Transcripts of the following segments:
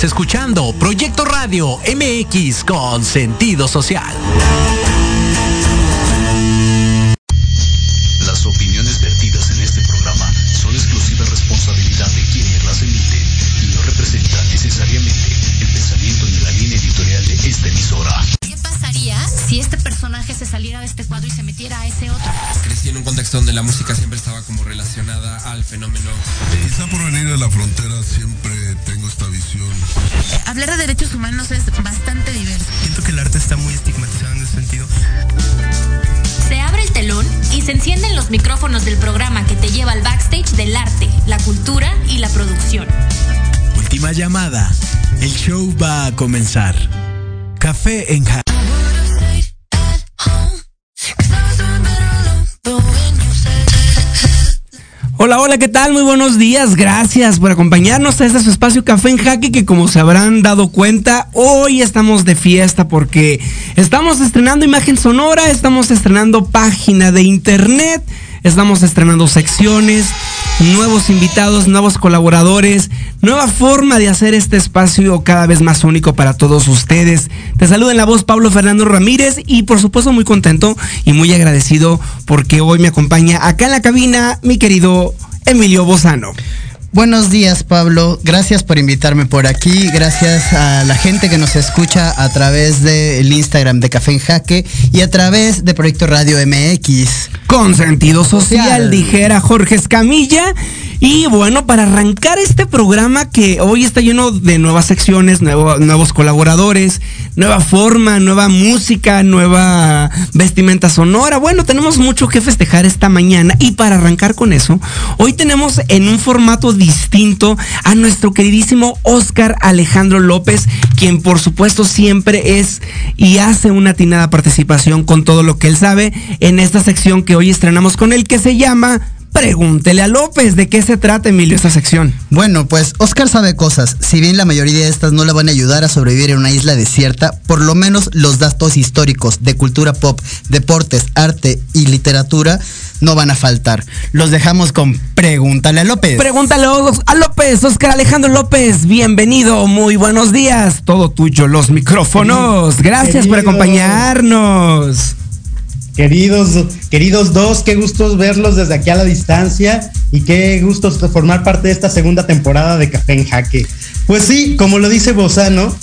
Estás escuchando Proyecto Radio MX con sentido social. Las opiniones vertidas en este programa son exclusiva responsabilidad de quienes las emiten y no representan necesariamente el pensamiento ni la línea editorial de esta emisora. ¿Qué pasaría si este personaje se saliera de este cuadro y se metiera a ese otro? Crecí en un contexto donde la música siempre estaba como relacionada al fenómeno. Se encienden los micrófonos del programa que te lleva al backstage del arte, la cultura y la producción. Última llamada. El show va a comenzar. Café en Ja. Hola, hola, ¿qué tal? Muy buenos días. Gracias por acompañarnos a este su espacio Café en Jaque que como se habrán dado cuenta, hoy estamos de fiesta porque estamos estrenando imagen sonora, estamos estrenando página de internet, estamos estrenando secciones, nuevos invitados, nuevos colaboradores, nueva forma de hacer este espacio cada vez más único para todos ustedes. Te saludo en la voz Pablo Fernando Ramírez y por supuesto muy contento y muy agradecido porque hoy me acompaña acá en la cabina mi querido Emilio Bozano. Buenos días, Pablo. Gracias por invitarme por aquí. Gracias a la gente que nos escucha a través del Instagram de Café en Jaque y a través de Proyecto Radio MX. Con sentido social, Social. dijera Jorge Escamilla. Y bueno, para arrancar este programa que hoy está lleno de nuevas secciones, nuevo- nuevos colaboradores, nueva forma, nueva música, nueva vestimenta sonora. Bueno, tenemos mucho que festejar esta mañana. Y para arrancar con eso, hoy tenemos en un formato distinto a nuestro queridísimo Oscar Alejandro López, quien por supuesto siempre es y hace una atinada participación con todo lo que él sabe en esta sección que hoy estrenamos con él, que se llama Pregúntele a López. ¿De qué se trata, Emilio, esta sección? Bueno, pues Oscar sabe cosas. Si bien la mayoría de estas no le van a ayudar a sobrevivir en una isla desierta, por lo menos los datos históricos de cultura pop, deportes, arte y literatura no van a faltar. Los dejamos con Pregúntale a López. Pregúntale a López, Oscar Alejandro López. Bienvenido, muy buenos días. Todo tuyo, los micrófonos. Gracias por acompañarnos. Queridos, queridos dos, qué gustos verlos desde aquí a la distancia y qué gustos formar parte de esta segunda temporada de Café en Jaque. Pues sí, como lo dice Bozano,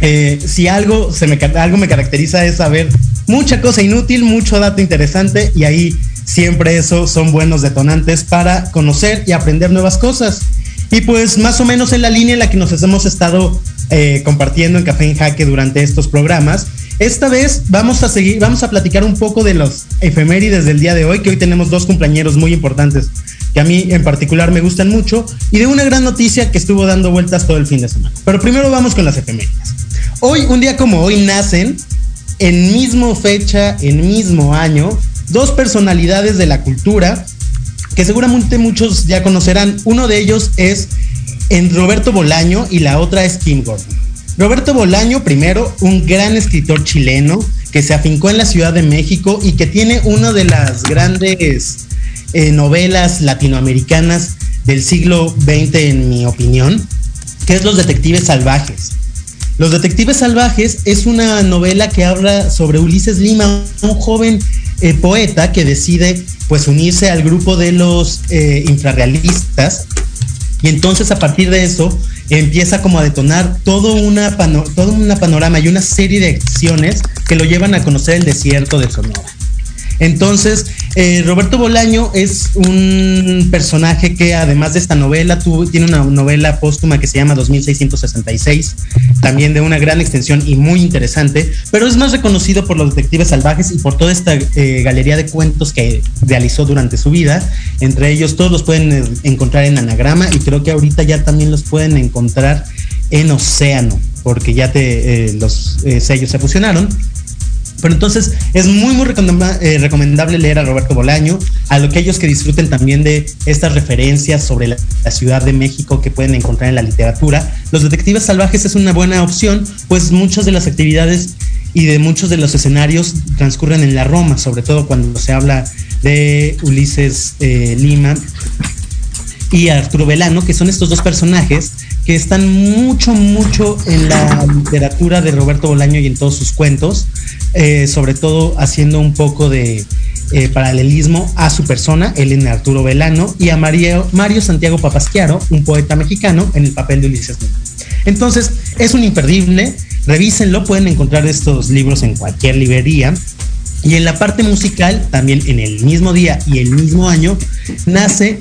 eh, si algo, se me, algo me caracteriza es saber mucha cosa inútil, mucho dato interesante y ahí siempre eso son buenos detonantes para conocer y aprender nuevas cosas. Y pues más o menos en la línea en la que nos hemos estado eh, compartiendo en Café en Jaque durante estos programas. Esta vez vamos a seguir, vamos a platicar un poco de los efemérides del día de hoy, que hoy tenemos dos cumpleañeros muy importantes que a mí en particular me gustan mucho, y de una gran noticia que estuvo dando vueltas todo el fin de semana. Pero primero vamos con las efemérides. Hoy, un día como hoy, nacen en mismo fecha, en mismo año, dos personalidades de la cultura que seguramente muchos ya conocerán. Uno de ellos es en Roberto Bolaño y la otra es Kim Gordon. Roberto Bolaño, primero, un gran escritor chileno que se afincó en la Ciudad de México y que tiene una de las grandes eh, novelas latinoamericanas del siglo XX, en mi opinión, que es Los Detectives Salvajes. Los Detectives Salvajes es una novela que habla sobre Ulises Lima, un joven eh, poeta que decide pues unirse al grupo de los eh, infrarrealistas y entonces a partir de eso empieza como a detonar todo, una pano- todo una panorama y una serie de acciones que lo llevan a conocer el desierto de Sonora. Entonces, eh, Roberto Bolaño es un personaje que además de esta novela, tuvo- tiene una novela póstuma que se llama 2666, también de una gran extensión y muy interesante, pero es más reconocido por los detectives salvajes y por toda esta eh, galería de cuentos que realizó durante su vida. Entre ellos todos los pueden eh, encontrar en Anagrama y creo que ahorita ya también los pueden encontrar en Océano, porque ya los sellos se fusionaron. Pero entonces es muy, muy eh, recomendable leer a Roberto Bolaño, a lo que aquellos que disfruten también de estas referencias sobre la, la Ciudad de México que pueden encontrar en la literatura. Los Detectives Salvajes es una buena opción, pues muchas de las actividades y de muchos de los escenarios transcurren en la Roma, sobre todo cuando se habla de Ulises eh, Lima y Arturo Velano, que son estos dos personajes que están mucho, mucho en la literatura de Roberto Bolaño y en todos sus cuentos, eh, sobre todo haciendo un poco de eh, paralelismo a su persona, él en Arturo Velano, y a Mario, Mario Santiago Papasquiaro, un poeta mexicano, en el papel de Ulises. Entonces, es un imperdible, revísenlo, pueden encontrar estos libros en cualquier librería. Y en la parte musical, también en el mismo día y el mismo año, nace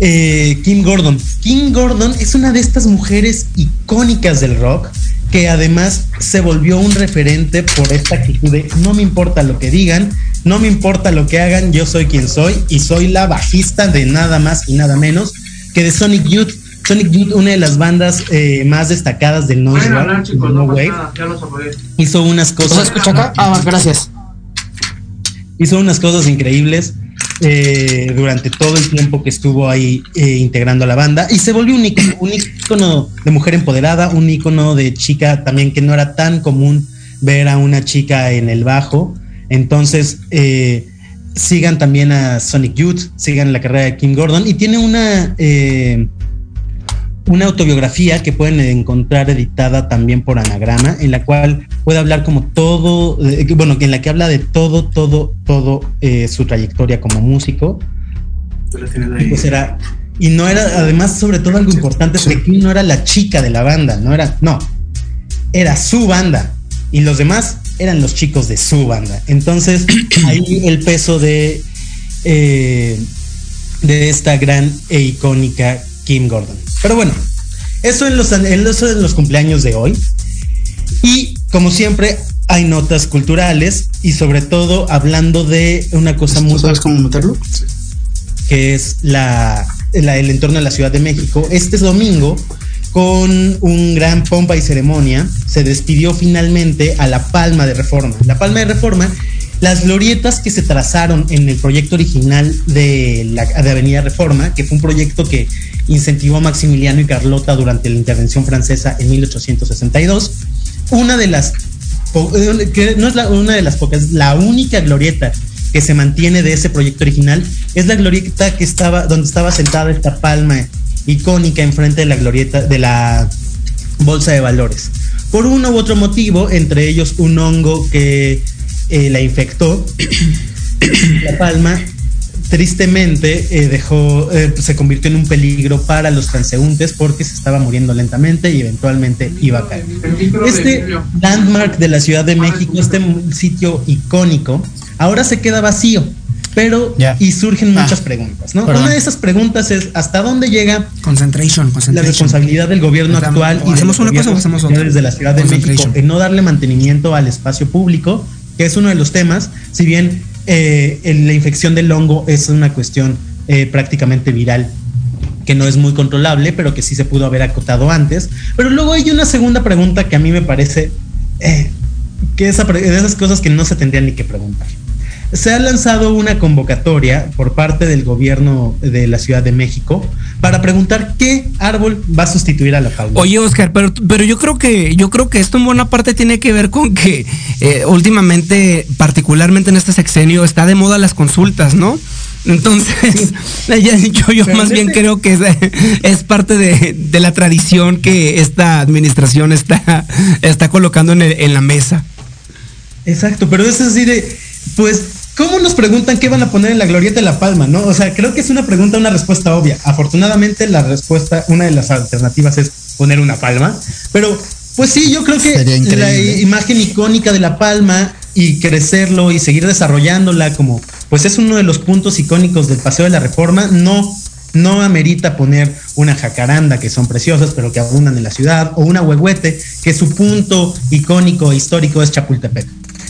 eh, Kim Gordon. Kim Gordon es una de estas mujeres icónicas del rock que además se volvió un referente por esta actitud de no me importa lo que digan, no me importa lo que hagan, yo soy quien soy y soy la bajista de nada más y nada menos que de Sonic Youth. Sonic Youth, una de las bandas eh, más destacadas del noise chicos, no no wave, nada, ya hizo unas cosas. ¿Se escucha acá? Ah, gracias. Hizo unas cosas increíbles eh, durante todo el tiempo que estuvo ahí eh, integrando a la banda y se volvió un ícono, de mujer empoderada, un ícono de chica también que no era tan común ver a una chica en el bajo. Entonces, eh, sigan también a Sonic Youth, sigan la carrera de Kim Gordon y tiene una eh, una autobiografía que pueden encontrar editada también por Anagrama, en la cual puede hablar como todo, eh, bueno, en la que habla de todo, todo, todo eh, su trayectoria como músico. Y pues era, y no era, además, sobre todo algo importante, es que no era la chica de la banda, no era, no, era su banda. Y los demás eran los chicos de su banda. Entonces, ahí el peso de, eh, de esta gran e icónica Kim Gordon. Pero bueno, eso en los, en los, en los cumpleaños de hoy. Y como siempre, hay notas culturales y sobre todo hablando de una cosa muy... ¿Sabes cómo meterlo? Que es la, la- el entorno de la Ciudad de México. Este domingo, con un gran pompa y ceremonia, se despidió finalmente a la Palma de Reforma. La Palma de Reforma, las glorietas que se trazaron en el proyecto original de, la, de Avenida Reforma, que fue un proyecto que incentivó a Maximiliano y Carlota durante la intervención francesa en 1862. Una de las, eh, que no es una de las pocas, la única glorieta que se mantiene de ese proyecto original es la glorieta que estaba, donde estaba sentada esta palma icónica enfrente de la glorieta de la bolsa de valores. Por uno u otro motivo, entre ellos un hongo que eh, la infectó, la palma tristemente eh, dejó, eh, se convirtió en un peligro para los transeúntes porque se estaba muriendo lentamente y eventualmente iba a caer. Este landmark de la Ciudad de México, este sitio icónico, ahora se queda vacío. Pero, y surgen muchas preguntas, ¿no? perdón. Una de esas preguntas es, ¿hasta dónde llega Concentration, la concentration. responsabilidad del gobierno actual y de ¿hacemos una cosa o hacemos otra? anteriores de la Ciudad de México en no darle mantenimiento al espacio público, que es uno de los temas, si bien eh, la infección del hongo es una cuestión eh, prácticamente viral que no es muy controlable, pero que sí se pudo haber acotado antes. Pero luego hay una segunda pregunta que a mí me parece eh, que pre- de esas cosas que no se tendrían ni que preguntar. Se ha lanzado una convocatoria por parte del gobierno de la Ciudad de México para preguntar qué árbol va a sustituir a la palma. Oye, Oscar, pero, pero yo creo que yo creo que esto en buena parte tiene que ver con que eh, últimamente, particularmente en este sexenio, está de moda las consultas, ¿no? Entonces, yo, yo más en bien creo que es, es parte de, de la tradición que esta administración está, está colocando en, el- en la mesa. Exacto, pero es así de, pues, ¿cómo nos preguntan qué van a poner en la glorieta de La Palma, no? O sea, creo que es una pregunta, una respuesta obvia. Afortunadamente, la respuesta, una de las alternativas es poner una palma, pero, pues sí, yo creo que la imagen icónica de La Palma y crecerlo y seguir desarrollándola como, pues es uno de los puntos icónicos del Paseo de la Reforma, no no amerita poner una jacaranda que son preciosas pero que abundan en la ciudad o una huehuete que su punto icónico e histórico es Chapultepec.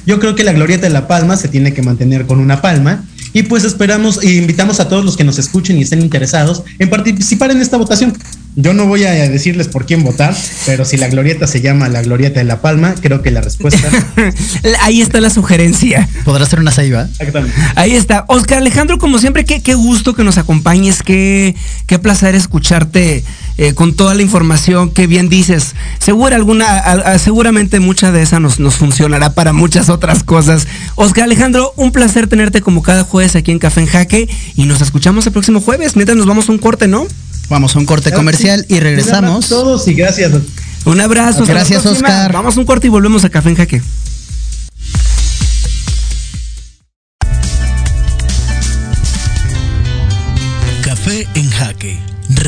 Yo creo que la glorieta de La Palma se tiene que mantener con una palma y pues esperamos e invitamos a todos los que nos escuchen y estén interesados en participar en esta votación. Yo no voy a decirles por quién votar, pero si la glorieta se llama la glorieta de La Palma, creo que la respuesta Ahí está la sugerencia. ¿Podrá ser una ceiba? exactamente. Ahí está. Oscar Alejandro, como siempre, qué, qué gusto que nos acompañes, qué, qué placer escucharte eh, con toda la información que bien dices. Segura alguna, seguramente mucha de esa nos, nos funcionará para muchas otras cosas. Oscar Alejandro, un placer tenerte como cada jueves aquí en Café en Jaque y nos escuchamos el próximo jueves mientras nos vamos a un corte, ¿no? Vamos a un corte comercial y regresamos. todos y gracias. Un abrazo. Gracias, Oscar. Vamos a un corte y volvemos a Café en Jaque.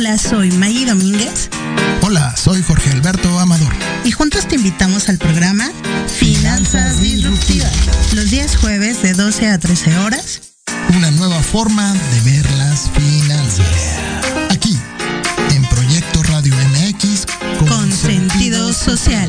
Hola, soy Maggie Domínguez. Hola, soy Jorge Alberto Amador. Y juntos te invitamos al programa Finanzas Disruptivas. Los días jueves de 12 a 13 horas. Una nueva forma de ver las finanzas. Aquí, en Proyecto Radio MX. Con, sentido social.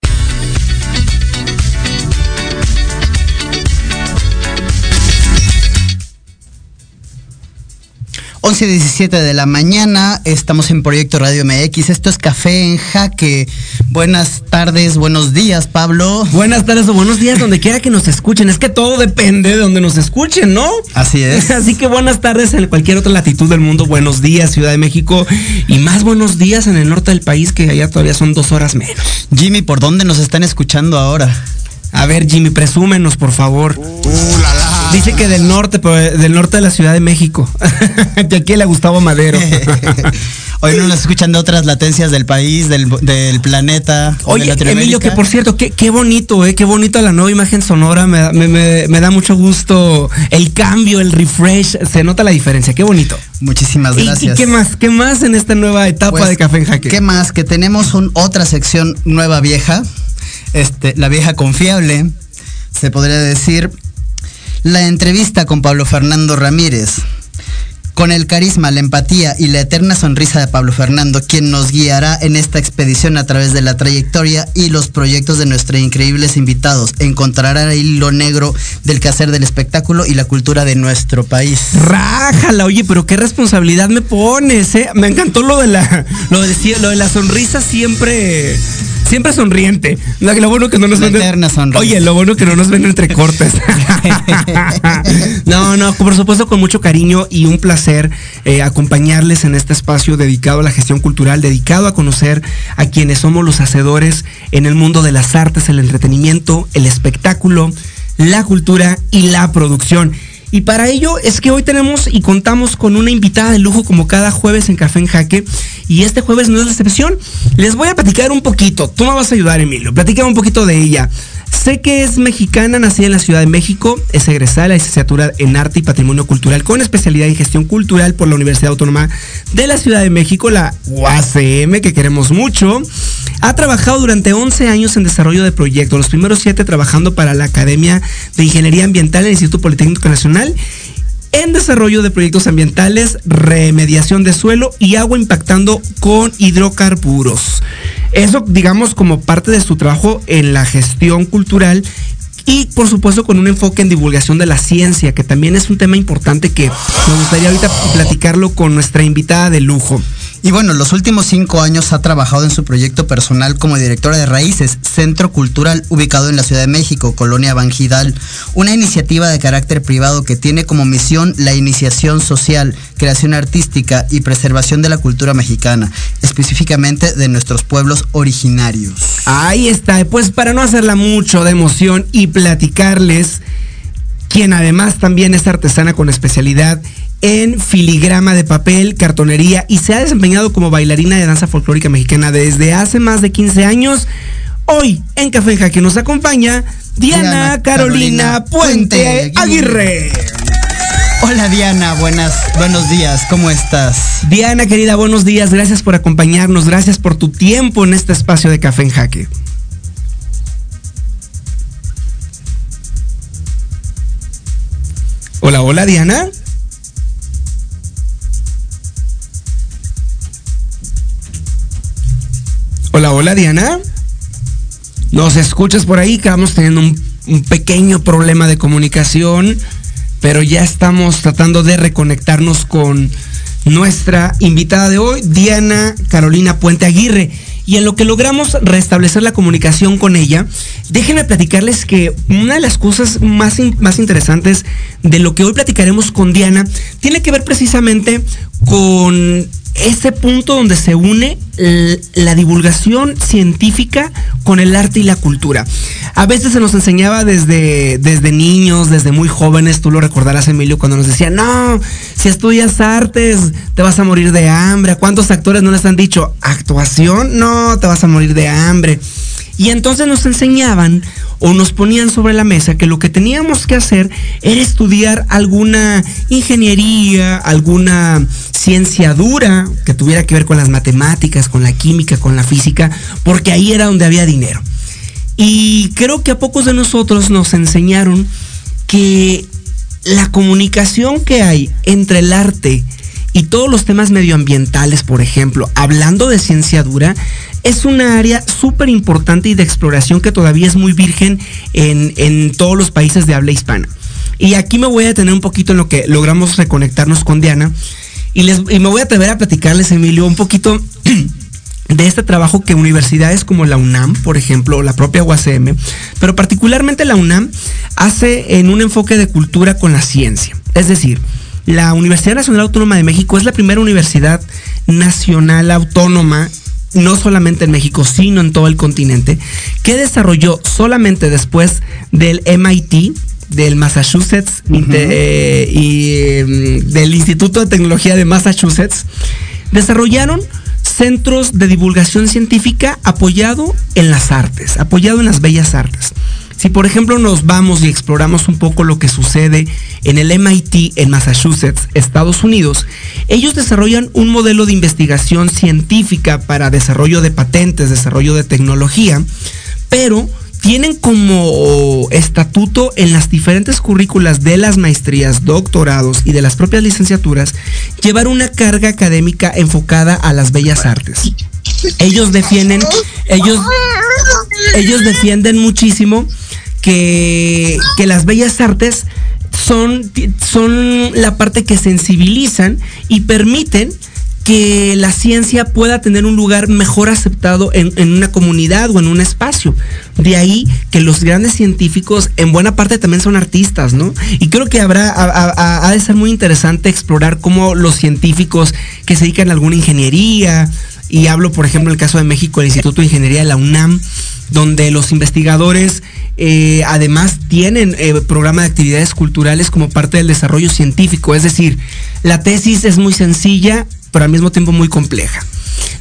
11 17 de la mañana, estamos en Proyecto Radio MX. Esto es Café en Jaque. Buenas tardes, buenos días, Pablo. Buenas tardes o buenos días, donde quiera que nos escuchen. Es que todo depende de donde nos escuchen, ¿no? Así es. Así que buenas tardes en cualquier otra latitud del mundo. Buenos días, Ciudad de México. Y más buenos días en el norte del país, que allá todavía son dos horas menos. Jimmy, ¿por dónde nos están escuchando ahora? A ver, Jimmy, presúmenos, por favor. Uh, la, la. Dice que del norte, pero del norte de la Ciudad de México. de aquí le Gustavo Madero. Hoy no nos escuchan de otras latencias del país, del, del planeta. Oye, Emilio, que por cierto, qué, qué bonito, eh, qué bonito la nueva imagen sonora. Me, me, me, me, da mucho gusto el cambio, el refresh. Se nota la diferencia, qué bonito. Muchísimas gracias. ¿Y, y qué más? ¿Qué más en esta nueva etapa Pues, de Café en Jaque? ¿Qué más? Que tenemos un, otra sección nueva vieja. Este, la vieja confiable. Se podría decir. La entrevista con Pablo Fernando Ramírez. Con el carisma, la empatía y la eterna sonrisa de Pablo Fernando, quien nos guiará en esta expedición a través de la trayectoria y los proyectos de nuestros increíbles invitados, encontrará ahí lo negro del quehacer del espectáculo y la cultura de nuestro país. Rájala, oye, pero qué responsabilidad me pones, ¿eh? Me encantó lo de la, lo de, lo de la sonrisa siempre siempre sonriente. Lo, bueno que no nos ven. Oye, lo bueno que no nos ven entre cortes. no, no, por supuesto con mucho cariño y un placer eh, acompañarles en este espacio dedicado a la gestión cultural, dedicado a conocer a quienes somos los hacedores en el mundo de las artes, el entretenimiento, el espectáculo, la cultura y la producción. Y para ello es que hoy tenemos y contamos con una invitada de lujo como cada jueves en Café en Jaque. Y este jueves no es la excepción. Les voy a platicar un poquito. Tú me vas a ayudar, Emilio. Platícame un poquito de ella. Sé que es mexicana, nacida en la Ciudad de México, es egresada de la licenciatura en Arte y Patrimonio Cultural con especialidad en Gestión Cultural por la Universidad Autónoma de la Ciudad de México, la UACM, que queremos mucho. Ha trabajado durante 11 años en desarrollo de proyectos, los primeros 7 trabajando para la Academia de Ingeniería Ambiental del Instituto Politécnico Nacional en desarrollo de proyectos ambientales, remediación de suelo y agua impactando con hidrocarburos. Eso, digamos, como parte de su trabajo en la gestión cultural y por supuesto con un enfoque en divulgación de la ciencia, que también es un tema importante que me gustaría ahorita platicarlo con nuestra invitada de lujo. Y bueno, los últimos cinco años ha trabajado en su proyecto personal como directora de Raíces, Centro Cultural ubicado en la Ciudad de México, Colonia Banjidal, una iniciativa de carácter privado que tiene como misión la iniciación social, creación artística y preservación de la cultura mexicana, específicamente de nuestros pueblos originarios. Ahí está, pues para no hacerla mucho de emoción y platicarles, quien además también es artesana con especialidad en filigrama de papel, cartonería y se ha desempeñado como bailarina de danza folclórica mexicana desde hace más de 15 años. Hoy en Café que nos acompaña Diana, Carolina, Puente, Aguirre. Hola Diana, buenas, buenos días, ¿cómo estás? Diana querida, buenos días, gracias por acompañarnos, gracias por tu tiempo en este espacio de Café en Jaque. Hola, hola Diana. Hola, hola Diana. ¿Nos escuchas por ahí? Que vamos teniendo un, pequeño problema de comunicación, pero ya estamos tratando de reconectarnos con nuestra invitada de hoy, Diana Carolina Puente Aguirre. Y en lo que logramos restablecer la comunicación con ella, déjenme platicarles que una de las cosas más, más interesantes de lo que hoy platicaremos con Diana tiene que ver precisamente con ese punto donde se une la divulgación científica con el arte y la cultura. A veces se nos enseñaba desde, desde niños, desde muy jóvenes, tú lo recordarás Emilio, cuando nos decían, no, si estudias artes te vas a morir de hambre. cuántos actores no les han dicho, actuación? No, te vas a morir de hambre. Y entonces nos enseñaban o nos ponían sobre la mesa que lo que teníamos que hacer era estudiar alguna ingeniería, alguna ciencia dura que tuviera que ver con las matemáticas, con la química, con la física, porque ahí era donde había dinero. Y creo que a pocos de nosotros nos enseñaron que la comunicación que hay entre el arte y todos los temas medioambientales, por ejemplo, hablando de ciencia dura, es una área súper importante y de exploración que todavía es muy virgen en, en, todos los países de habla hispana. Y aquí me voy a detener un poquito en lo que logramos reconectarnos con Diana. Y, les, y me voy a atrever a platicarles, Emilio, un poquito de este trabajo que universidades como la UNAM, por ejemplo, o la propia UACM, pero particularmente la UNAM, hace en un enfoque de cultura con la ciencia. Es decir, la Universidad Nacional Autónoma de México es la primera universidad nacional autónoma no solamente en México, sino en todo el continente, que desarrolló solamente después del MIT, del Massachusetts eh, y mm, del Instituto de Tecnología de Massachusetts, desarrollaron centros de divulgación científica apoyado en las artes, apoyado en las bellas artes. Si por ejemplo nos vamos y exploramos un poco lo que sucede en el MIT en Massachusetts, Estados Unidos, ellos desarrollan un modelo de investigación científica para desarrollo de patentes, desarrollo de tecnología, pero tienen como estatuto en las diferentes currículas de las maestrías, doctorados y de las propias licenciaturas llevar una carga académica enfocada a las bellas artes. Ellos defienden, ellos, ellos defienden muchísimo que, que las bellas artes son, son la parte que sensibilizan y permiten que la ciencia pueda tener un lugar mejor aceptado en, una comunidad o en un espacio. De ahí que los grandes científicos en buena parte también son artistas, ¿no? Y creo que habrá, ha, de ser muy interesante explorar cómo los científicos que se dedican a alguna ingeniería, y hablo por ejemplo en el caso de México, el Instituto de Ingeniería de la UNAM, donde los investigadores eh, además tienen eh, programa de actividades culturales como parte del desarrollo científico. Es decir, la tesis es muy sencilla, pero al mismo tiempo muy compleja.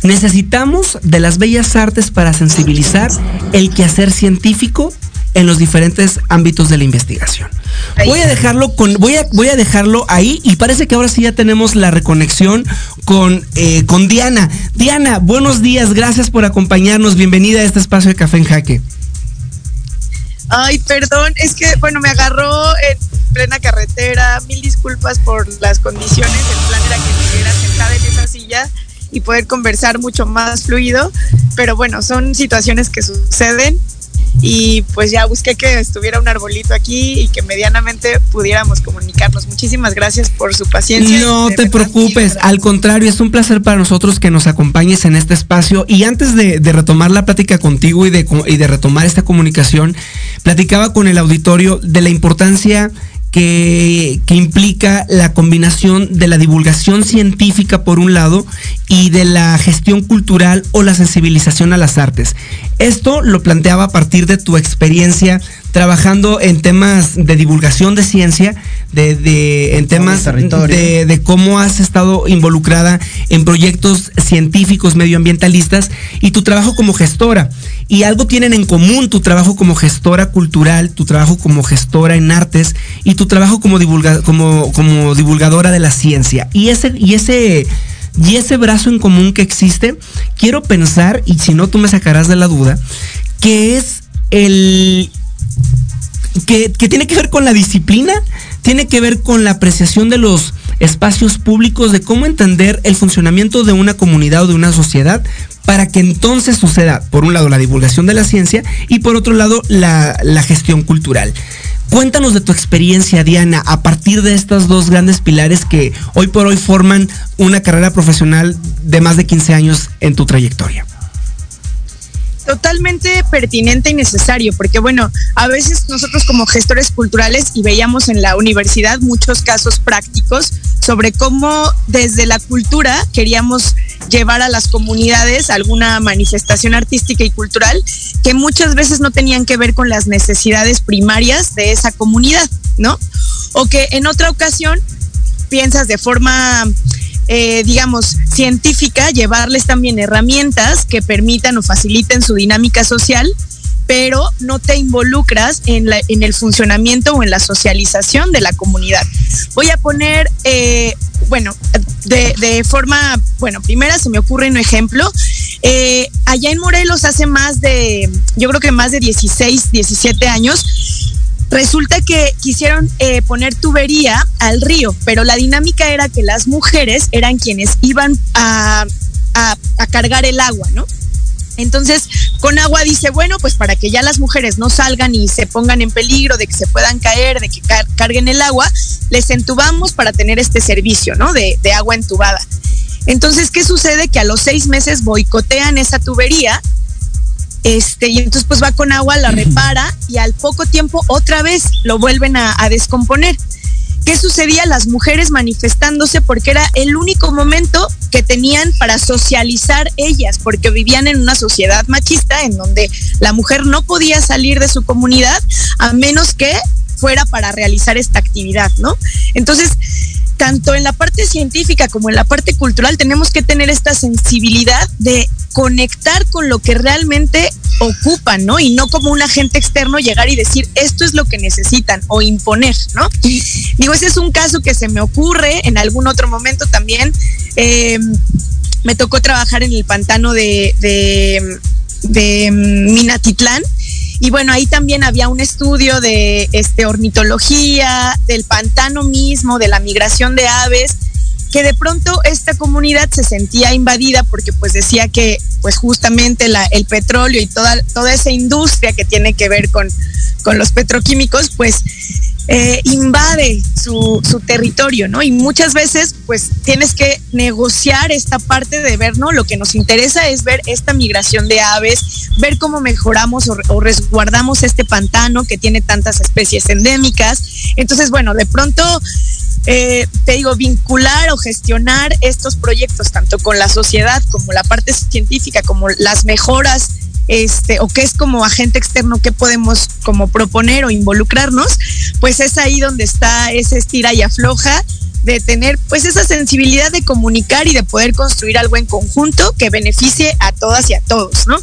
Necesitamos de las bellas artes para sensibilizar el quehacer científico en los diferentes ámbitos de la investigación. Voy a dejarlo con, voy a, voy a dejarlo ahí y parece que ahora sí ya tenemos la reconexión con, eh, con Diana. Diana, buenos días, gracias por acompañarnos, bienvenida a este espacio de Café en Jaque. Ay, perdón, es que, bueno, me agarró en plena carretera, mil disculpas por las condiciones, el plan era que estuviera sentada en esa silla y poder conversar mucho más fluido, pero bueno, son situaciones que suceden y pues ya busqué que estuviera un arbolito aquí y que medianamente pudiéramos comunicarnos. Muchísimas gracias por su paciencia. No te preocupes, al contrario, es un placer para nosotros que nos acompañes en este espacio y antes de, retomar la plática contigo y de, y de retomar esta comunicación, platicaba con el auditorio de la importancia que, implica la combinación de la divulgación científica por un lado y de la gestión cultural o la sensibilización a las artes. Esto lo planteaba a partir de tu experiencia trabajando en temas de divulgación de ciencia, de, en temas de, de, cómo has estado involucrada en proyectos científicos medioambientalistas y tu trabajo como gestora. Y algo tienen en común tu trabajo como gestora cultural, tu trabajo como gestora en artes y tu trabajo como, como, como divulgadora de la ciencia. Y ese, y ese y ese brazo en común que existe, quiero pensar, y si no tú me sacarás de la duda, que es el que, tiene que ver con la disciplina, tiene que ver con la apreciación de los espacios públicos, de cómo entender el funcionamiento de una comunidad o de una sociedad para que entonces suceda, por un lado, la divulgación de la ciencia y por otro lado, la, gestión cultural. Cuéntanos de tu experiencia, Diana, a partir de estos dos grandes pilares que hoy por hoy forman una carrera profesional de más de 15 años en tu trayectoria totalmente pertinente y necesario, porque bueno, a veces nosotros como gestores culturales y veíamos en la universidad muchos casos prácticos sobre cómo desde la cultura queríamos llevar a las comunidades alguna manifestación artística y cultural que muchas veces no tenían que ver con las necesidades primarias de esa comunidad, ¿no? O que en otra ocasión piensas de forma eh, digamos, científica, llevarles también herramientas que permitan o faciliten su dinámica social, pero no te involucras en, la, en el funcionamiento o en la socialización de la comunidad. Voy a poner, eh, bueno, de, forma, bueno, primera se me ocurre un ejemplo. Eh, allá en Morelos hace más de, yo creo que más de 16, 17 años, Resulta que quisieron eh, poner tubería al río, pero la dinámica era que las mujeres eran quienes iban a, cargar el agua, ¿no? Entonces, con agua dice, bueno, pues para que ya las mujeres no salgan y se pongan en peligro de que se puedan caer, de que carguen el agua, les entubamos para tener este servicio, ¿no? De, de agua entubada. Entonces, ¿qué sucede? Que a los seis meses boicotean esa tubería este, y entonces pues va con agua, la repara y al poco tiempo otra vez lo vuelven a, descomponer. ¿Qué sucedía? Las mujeres manifestándose porque era el único momento que tenían para socializar ellas, porque vivían en una sociedad machista en donde la mujer no podía salir de su comunidad a menos que fuera para realizar esta actividad, ¿no? Entonces, tanto en la parte científica como en la parte cultural tenemos que tener esta sensibilidad de conectar con lo que realmente ocupan, ¿no? Y no como un agente externo llegar y decir esto es lo que necesitan o imponer, ¿no? digo, ese es un caso que se me ocurre en algún otro momento también. Em, me tocó trabajar en el pantano de, de, de Minatitlán y bueno, ahí también había un estudio de este, ornitología, del pantano mismo, de la migración de aves, que de pronto esta comunidad se sentía invadida porque pues decía que pues justamente la, el petróleo y toda, toda esa industria que tiene que ver con, con los petroquímicos, pues eh, invade su, su, territorio, ¿no? Y muchas veces, pues tienes que negociar esta parte de ver, ¿no? Lo que nos interesa es ver esta migración de aves, ver cómo mejoramos o, resguardamos este pantano que tiene tantas especies endémicas. Entonces, bueno, de pronto eh, te digo, vincular o gestionar estos proyectos, tanto con la sociedad como la parte científica, como las mejoras este, o qué es como agente externo que podemos como proponer o involucrarnos, pues es ahí donde está ese estira y afloja de tener pues esa sensibilidad de comunicar y de poder construir algo en conjunto que beneficie a todas y a todos, ¿no?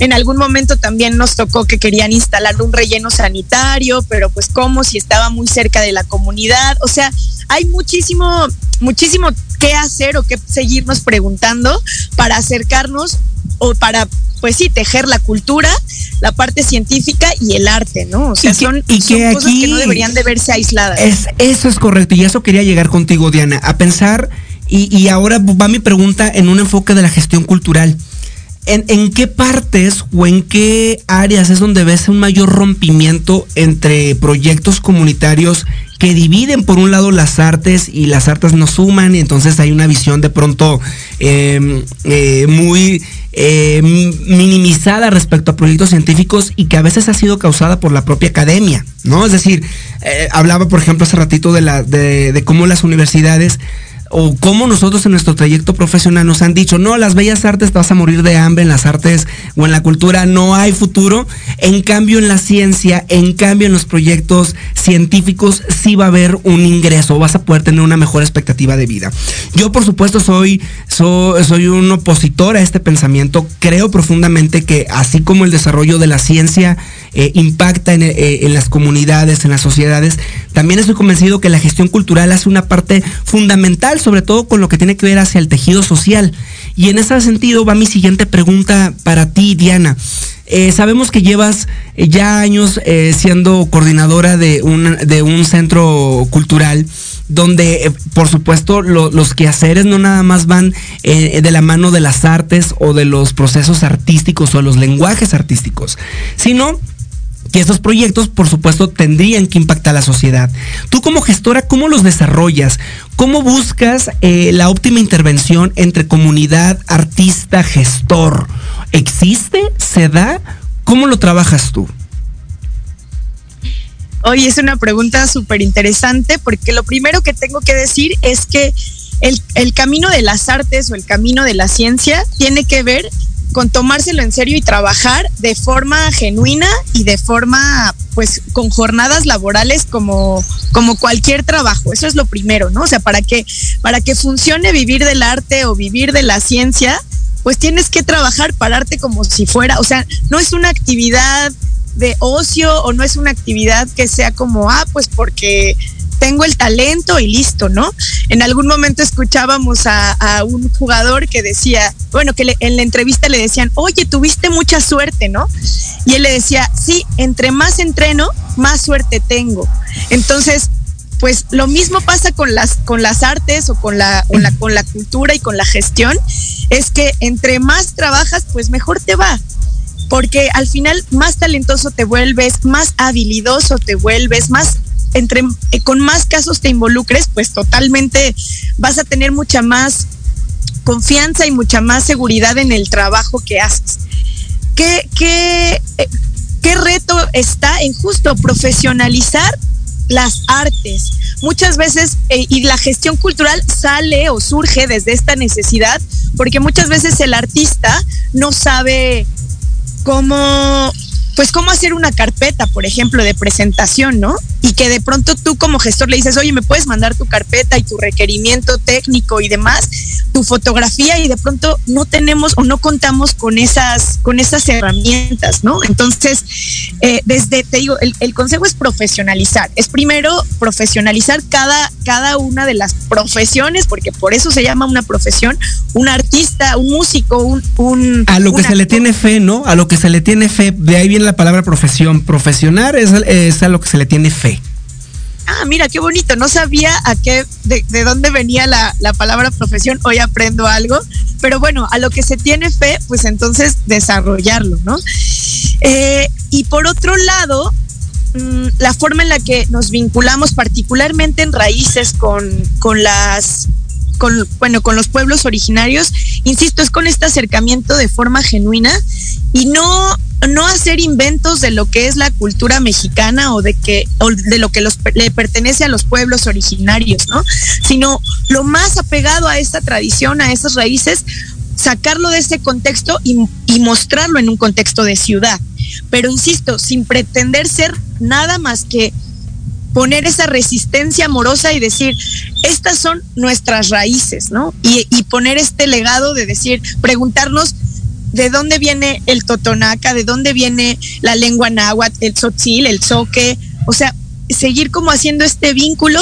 En algún momento también nos tocó que querían instalar un relleno sanitario, pero pues cómo si estaba muy cerca de la comunidad. O sea, hay muchísimo, muchísimo qué hacer o qué seguirnos preguntando para acercarnos o para, pues sí, tejer la cultura, la parte científica y el arte, ¿no? O sea, son, cosas que no deberían de verse aisladas. Es, eso es correcto, y eso quería llegar contigo, Diana, a pensar, y, y ahora va mi pregunta en un enfoque de la gestión cultural. ¿En, ¿En, qué partes o en qué áreas es donde ves un mayor rompimiento entre proyectos comunitarios que dividen por un lado las artes y las artes no suman y entonces hay una visión de pronto eh, eh, muy eh, minimizada respecto a proyectos científicos y que a veces ha sido causada por la propia academia, ¿no? Es decir, eh, hablaba por ejemplo hace ratito de cómo las universidades o cómo nosotros en nuestro trayecto profesional nos han dicho, no, las bellas artes vas a morir de hambre, en las artes o en la cultura no hay futuro, en cambio en la ciencia, en cambio en los proyectos científicos sí va a haber un ingreso, vas a poder tener una mejor expectativa de vida. Yo por supuesto soy, soy, soy un opositor a este pensamiento, creo profundamente que así como el desarrollo de la ciencia eh, impacta en, eh, en las comunidades, en las sociedades, también estoy convencido que la gestión cultural hace una parte fundamental sobre todo con lo que tiene que ver hacia el tejido social. Y en ese sentido va mi siguiente pregunta para ti, Diana. Eh, sabemos que llevas eh, ya años eh, siendo coordinadora de un, de un centro cultural donde eh, por supuesto lo, los quehaceres no nada más van eh, de la mano de las artes o de los procesos artísticos o los lenguajes artísticos, sino que esos proyectos, por supuesto, tendrían que impactar a la sociedad. Tú como gestora, ¿cómo los desarrollas? ¿Cómo buscas eh, la óptima intervención entre comunidad, artista, gestor? ¿Existe? ¿Se da? ¿Cómo lo trabajas tú? Oye, es una pregunta súper interesante porque lo primero que tengo que decir es que el, el camino de las artes o el camino de la ciencia tiene que ver con tomárselo en serio y trabajar de forma genuina y de forma, pues, con jornadas laborales como, como cualquier trabajo. Eso es lo primero, ¿no? O sea, para que, para que funcione vivir del arte o vivir de la ciencia, pues tienes que trabajar, pararte como si fuera, o sea, no es una actividad de ocio o no es una actividad que sea como, ah, pues porque tengo el talento y listo, ¿no? En algún momento escuchábamos a, un jugador que decía, bueno, que le, en la entrevista le decían, oye, tuviste mucha suerte, ¿no? Y él le decía, sí, entre más entreno, más suerte tengo. Entonces, pues lo mismo pasa con las, con las artes o con la, con la cultura y con la gestión, es que entre más trabajas, pues mejor te va porque al final más talentoso te vuelves, más habilidoso te vuelves, más entre eh, con más casos te involucres, pues totalmente vas a tener mucha más confianza y mucha más seguridad en el trabajo que haces. ¿Qué, qué, eh, qué reto está en justo profesionalizar las artes? Muchas veces, eh, y la gestión cultural sale o surge desde esta necesidad, porque muchas veces el artista no sabe cómo, pues cómo hacer una carpeta, por ejemplo, de presentación, ¿no? Y que de pronto tú como gestor le dices, oye, ¿me puedes mandar tu carpeta y tu requerimiento técnico y demás, tu fotografía? Y de pronto no tenemos o no contamos con esas, con esas herramientas, ¿no? Entonces, eh, desde, te digo, el, el, consejo es profesionalizar. Es primero profesionalizar cada, cada una de las profesiones, porque por eso se llama una profesión, un artista, un músico, un... un a lo que se le tiene fe, ¿no? A lo que se le tiene fe, de ahí viene la palabra profesión. Profesionar es, a lo que se le tiene fe. Ah, mira, qué bonito. No sabía a qué, de, de dónde venía la, la, palabra profesión. Hoy aprendo algo. Pero bueno, a lo que se tiene fe, pues entonces desarrollarlo, ¿no? Eh, y por otro lado, mmm, la forma en la que nos vinculamos particularmente en raíces con, con las con, bueno, con los pueblos originarios, insisto, es con este acercamiento de forma genuina y no no hacer inventos de lo que es la cultura mexicana o de que o de lo que los, le pertenece a los pueblos originarios, ¿no? Sino lo más apegado a esta tradición, a esas raíces, sacarlo de ese contexto y, y mostrarlo en un contexto de ciudad. Pero insisto, sin pretender ser nada más que poner esa resistencia amorosa y decir, estas son nuestras raíces, ¿no? Y, poner este legado de decir, preguntarnos de dónde viene el totonaca, de dónde viene la lengua náhuatl, el tzotzil, el zoque, o sea, seguir como haciendo este vínculo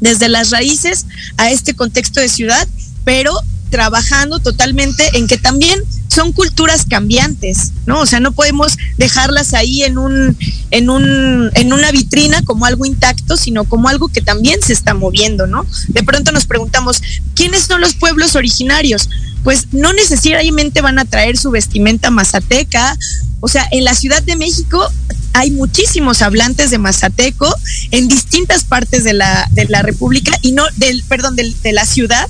desde las raíces a este contexto de ciudad, pero trabajando totalmente en que también son culturas cambiantes, ¿no? O sea, no podemos dejarlas ahí en un, en un, en una vitrina como algo intacto, sino como algo que también se está moviendo, ¿no? De pronto nos preguntamos, ¿quiénes son los pueblos originarios? Pues no necesariamente van a traer su vestimenta mazateca. O sea, en la Ciudad de México hay muchísimos hablantes de mazateco en distintas partes de la, de la República y no, del, perdón, de la ciudad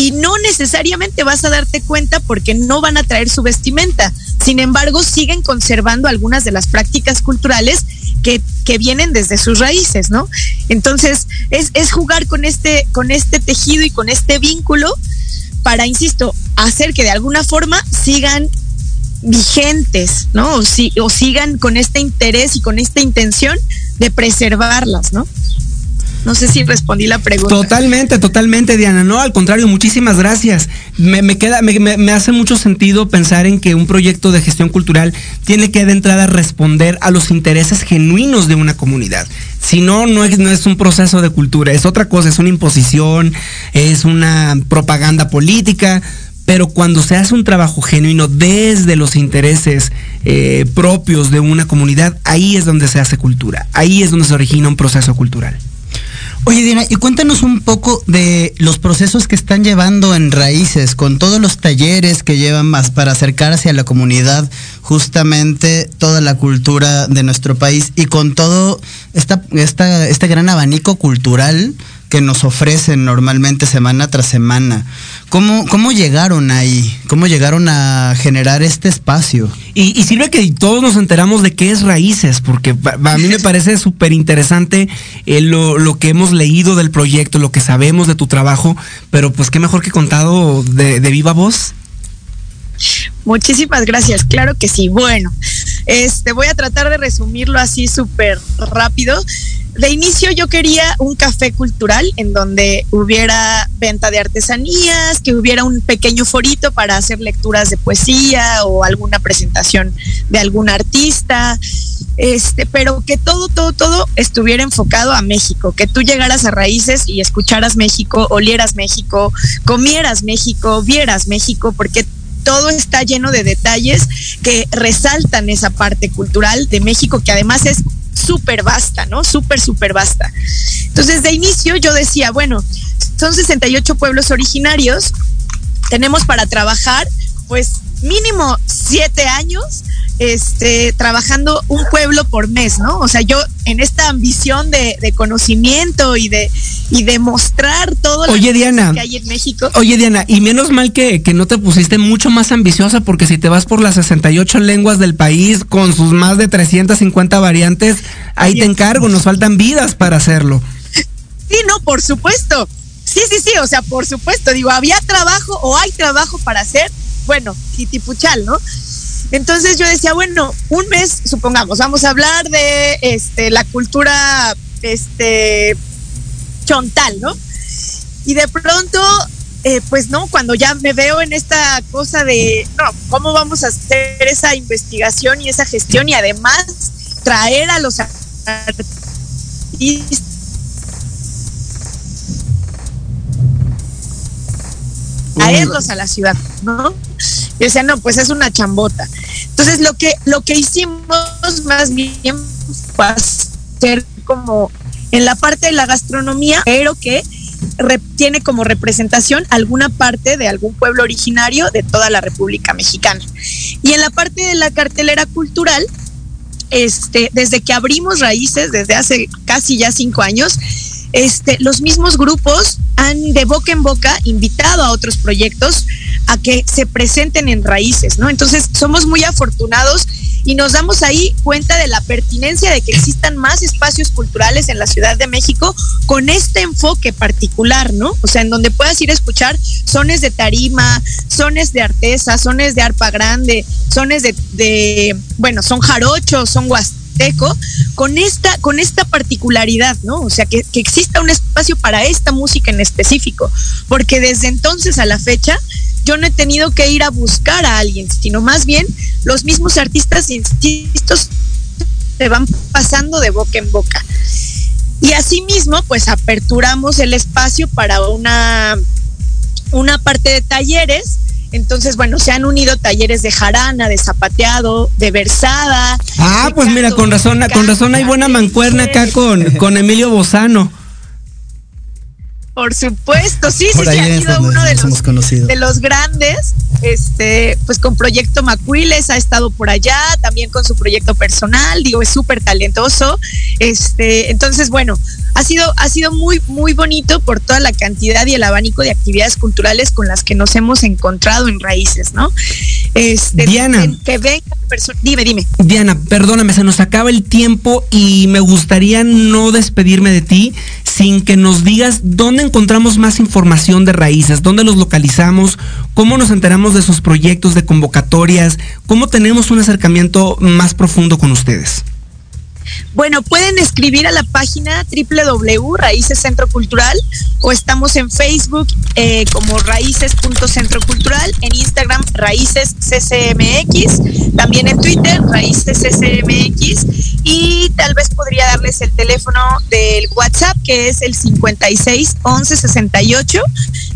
y no necesariamente vas a darte cuenta porque no van a traer su vestimenta. Sin embargo, siguen conservando algunas de las prácticas culturales que, que vienen desde sus raíces, ¿no? Entonces, es, es jugar con este, con este tejido y con este vínculo para, insisto, hacer que de alguna forma sigan vigentes, ¿no? O, si, o sigan con este interés y con esta intención de preservarlas, ¿no? No sé si respondí la pregunta. Totalmente, totalmente, Diana. No, al contrario, muchísimas gracias. Me, queda, me, hace mucho sentido pensar en que un proyecto de gestión cultural tiene que de entrada responder a los intereses genuinos de una comunidad. Si no, no es, un proceso de cultura, es otra cosa, es una imposición, es una propaganda política pero cuando se hace un trabajo genuino desde los intereses eh, propios de una comunidad, ahí es donde se hace cultura, ahí es donde se origina un proceso cultural. Oye, Diana, y cuéntanos un poco de los procesos que están llevando en Raíces, con todos los talleres que llevan más para acercarse a la comunidad, justamente toda la cultura de nuestro país y con todo esta, este gran abanico cultural que nos ofrecen normalmente semana tras semana. ¿Cómo, ¿Cómo llegaron ahí? ¿Cómo llegaron a generar este espacio? Y, sirve que todos nos enteramos de qué es raíces, porque a mí me parece súper interesante eh, lo, que hemos leído del proyecto, lo que sabemos de tu trabajo, pero pues qué mejor que contado de, de viva voz. Muchísimas gracias, claro que sí. Bueno, este voy a tratar de resumirlo así súper rápido de inicio yo quería un café cultural en donde hubiera venta de artesanías, que hubiera un pequeño forito para hacer lecturas de poesía o alguna presentación de algún artista, este, pero que todo, todo, todo estuviera enfocado a México, que tú llegaras a raíces y escucharas México, olieras México, comieras México, vieras México, porque todo está lleno de detalles que resaltan esa parte cultural de México, que además es súper vasta, ¿no? Súper, súper vasta. Entonces, de inicio yo decía, bueno, son 68 pueblos originarios, tenemos para trabajar, pues mínimo siete años este, trabajando un pueblo por mes, ¿no? O sea, yo en esta ambición de, conocimiento y de, y de mostrar todo lo que hay en México. Oye, Diana, y menos mal que, que no te pusiste mucho más ambiciosa, porque si te vas por las 68 lenguas del país con sus más de 350 variantes, ahí te encargo, nos faltan vidas para hacerlo. Sí, no, por supuesto. Sí, sí, sí, o sea, por supuesto, digo, había trabajo o hay trabajo para hacer, bueno, Kitipuchal, ¿no? Entonces yo decía, bueno, un mes, supongamos, vamos a hablar de este, la cultura este, chontal, ¿no? Y de pronto, eh, pues no, cuando ya me veo en esta cosa de, no, ¿cómo vamos a hacer esa investigación y esa gestión y además traer a los artistas traerlos a la ciudad, ¿no? Y decía, no, pues es una chambota. Entonces lo que, lo que hicimos más bien fue ser como en la parte de la gastronomía, pero que tiene como representación alguna parte de algún pueblo originario de toda la República Mexicana. Y en la parte de la cartelera cultural, este, desde que abrimos raíces, desde hace casi ya cinco años, este, los mismos grupos han de boca en boca invitado a otros proyectos a que se presenten en raíces, ¿no? Entonces somos muy afortunados y nos damos ahí cuenta de la pertinencia de que existan más espacios culturales en la Ciudad de México con este enfoque particular, ¿no? O sea, en donde puedas ir a escuchar sones de tarima, sones de artesa, sones de arpa grande, sones de, bueno, son jarochos, son guas con esta, con esta particularidad, ¿no? O sea, que, exista un espacio para esta música en específico, porque desde entonces a la fecha yo no he tenido que ir a buscar a alguien, sino más bien los mismos artistas, insisto, se van pasando de boca en boca. Y asimismo, pues aperturamos el espacio para una, una parte de talleres. Entonces, bueno, se han unido talleres de jarana, de zapateado, de versada. Ah, pues mira, con razón, con razón hay buena mancuerna acá con, con Emilio Bozano. Por supuesto, sí, sí, sí, ha sido uno de los, de los grandes, este, pues con Proyecto Macuiles ha estado por allá, también con su proyecto personal, digo, es súper talentoso, este, entonces, bueno, ha sido, ha sido muy, muy bonito por toda la cantidad y el abanico de actividades culturales con las que nos hemos encontrado en Raíces, ¿no? Este, Diana. Que venga dime, dime. Diana, perdóname, se nos acaba el tiempo y me gustaría no despedirme de ti sin que nos digas dónde encontramos más información de raíces, dónde los localizamos, cómo nos enteramos de sus proyectos de convocatorias, cómo tenemos un acercamiento más profundo con ustedes. Bueno, pueden escribir a la página www Centro Cultural o estamos en Facebook eh, como raíces.centrocultural, en Instagram Raíces CCMX, también en Twitter Raíces CCMX y tal vez podría darles el teléfono del WhatsApp que es el 56 11 68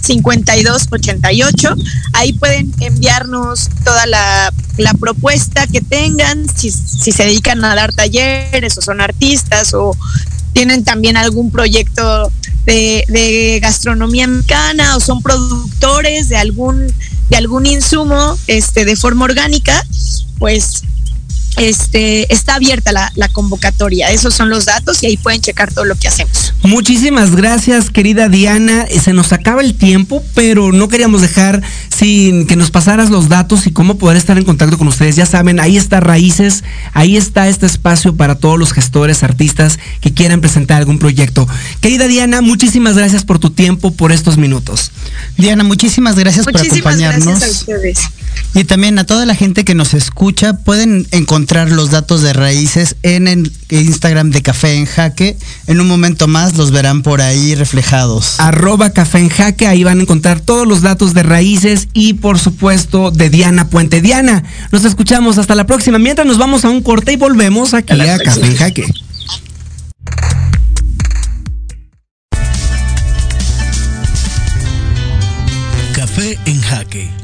52 88. Ahí pueden enviarnos toda la, propuesta que tengan, si, si se dedican a dar talleres o son artistas o tienen también algún proyecto de, gastronomía mexicana o son productores de algún de algún insumo este de forma orgánica pues este, está abierta la, la, convocatoria. Esos son los datos y ahí pueden checar todo lo que hacemos. Muchísimas gracias, querida Diana. Se nos acaba el tiempo, pero no queríamos dejar sin que nos pasaras los datos y cómo poder estar en contacto con ustedes. Ya saben, ahí está Raíces, ahí está este espacio para todos los gestores, artistas que quieran presentar algún proyecto. Querida Diana, muchísimas gracias por tu tiempo, por estos minutos. Diana, muchísimas gracias por acompañarnos. Gracias a ustedes. Y también a toda la gente que nos escucha, pueden encontrar los datos de raíces en el Instagram de Café en Jaque. En un momento más los verán por ahí reflejados. Arroba Café en Jaque, ahí van a encontrar todos los datos de raíces y por supuesto de Diana Puente. Diana, nos escuchamos hasta la próxima. Mientras nos vamos a un corte y volvemos aquí a, a Café en Jaque. Café en Jaque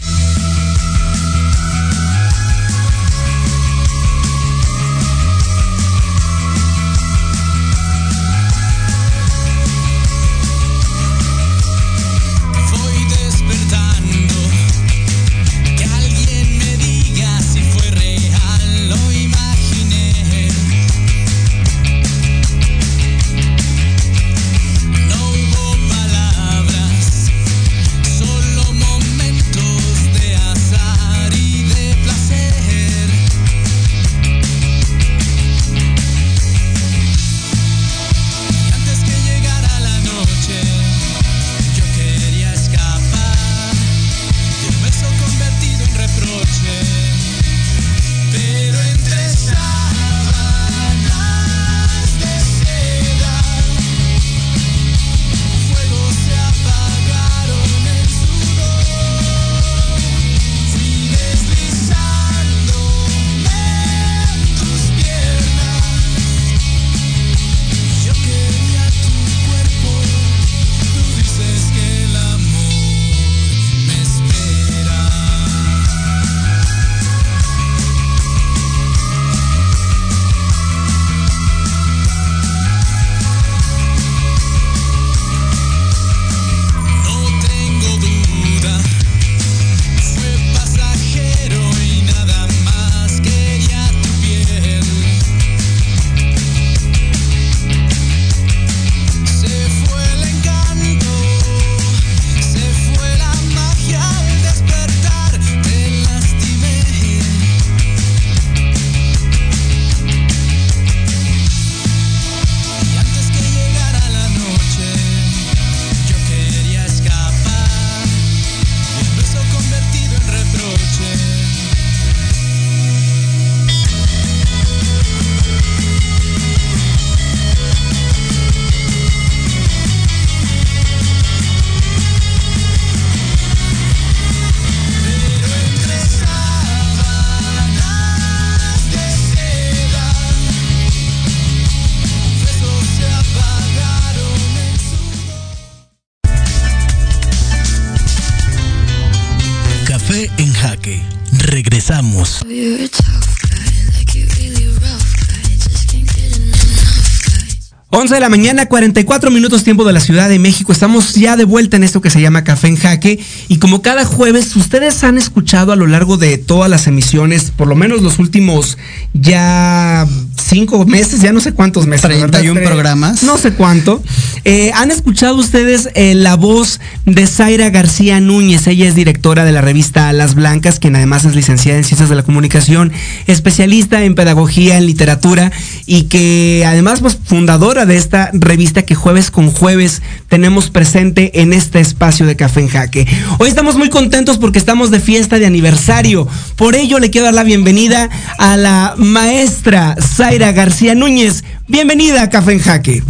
11 de la mañana, 44 minutos tiempo de la Ciudad de México. Estamos ya de vuelta en esto que se llama Café en Jaque. Y como cada jueves, ustedes han escuchado a lo largo de todas las emisiones, por lo menos los últimos ya cinco meses, ya no sé cuántos meses. 31 programas. No sé cuánto. Eh, han escuchado ustedes eh, la voz de Zaira García Núñez. Ella es directora de la revista Alas Blancas, quien además es licenciada en Ciencias de la Comunicación, especialista en Pedagogía, en Literatura y que además pues fundadora de esta revista que jueves con jueves tenemos presente en este espacio de Café en Jaque. Hoy estamos muy contentos porque estamos de fiesta de aniversario. Por ello le quiero dar la bienvenida a la maestra Zaira García Núñez. Bienvenida a Café en Jaque.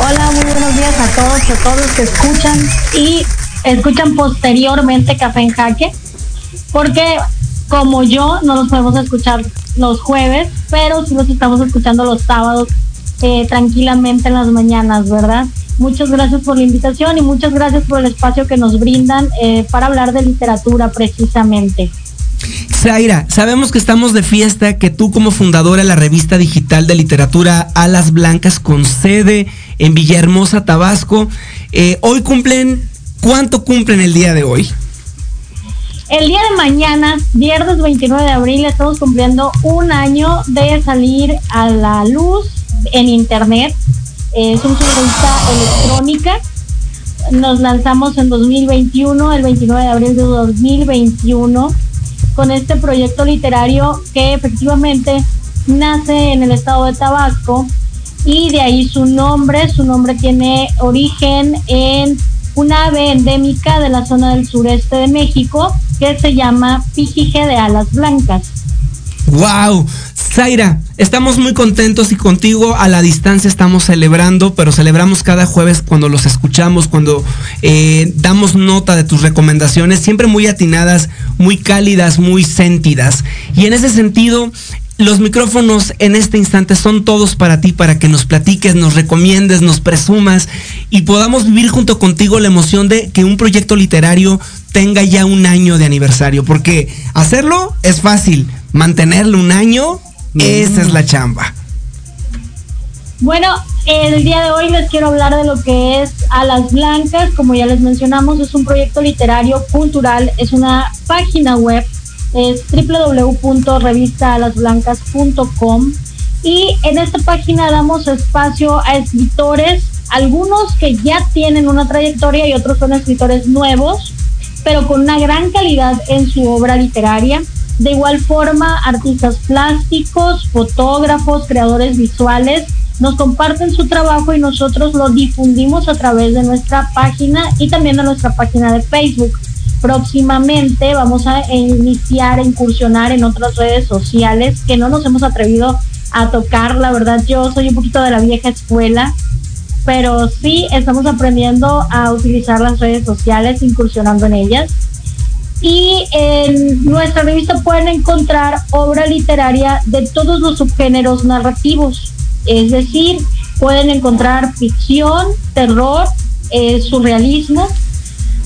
Hola, muy buenos días a todos, a todos que escuchan y escuchan posteriormente Café en Jaque, porque como yo no los podemos escuchar los jueves, pero sí los estamos escuchando los sábados eh, tranquilamente en las mañanas, ¿verdad? Muchas gracias por la invitación y muchas gracias por el espacio que nos brindan eh, para hablar de literatura precisamente. Zaira, sabemos que estamos de fiesta, que tú como fundadora de la revista digital de literatura Alas Blancas con sede en Villahermosa, Tabasco, eh, hoy cumplen, ¿cuánto cumplen el día de hoy? El día de mañana, viernes 29 de abril, estamos cumpliendo un año de salir a la luz en internet. Es una revista electrónica. Nos lanzamos en 2021, el 29 de abril de 2021, con este proyecto literario que efectivamente nace en el estado de Tabasco y de ahí su nombre. Su nombre tiene origen en una ave endémica de la zona del sureste de México que se llama pijije de alas blancas. ¡Wow! Zaira, estamos muy contentos y contigo a la distancia estamos celebrando, pero celebramos cada jueves cuando los escuchamos, cuando eh, damos nota de tus recomendaciones, siempre muy atinadas, muy cálidas, muy sentidas. Y en ese sentido, los micrófonos en este instante son todos para ti, para que nos platiques, nos recomiendes, nos presumas y podamos vivir junto contigo la emoción de que un proyecto literario tenga ya un año de aniversario. Porque hacerlo es fácil, mantenerlo un año, esa es la chamba. Bueno, el día de hoy les quiero hablar de lo que es Alas Blancas. Como ya les mencionamos, es un proyecto literario cultural, es una página web es www.revistaalasblancas.com y en esta página damos espacio a escritores, algunos que ya tienen una trayectoria y otros son escritores nuevos, pero con una gran calidad en su obra literaria. De igual forma, artistas plásticos, fotógrafos, creadores visuales nos comparten su trabajo y nosotros lo difundimos a través de nuestra página y también de nuestra página de Facebook próximamente vamos a iniciar a incursionar en otras redes sociales que no nos hemos atrevido a tocar. La verdad, yo soy un poquito de la vieja escuela, pero sí estamos aprendiendo a utilizar las redes sociales, incursionando en ellas. Y en nuestra revista pueden encontrar obra literaria de todos los subgéneros narrativos, es decir, pueden encontrar ficción, terror, eh, surrealismo,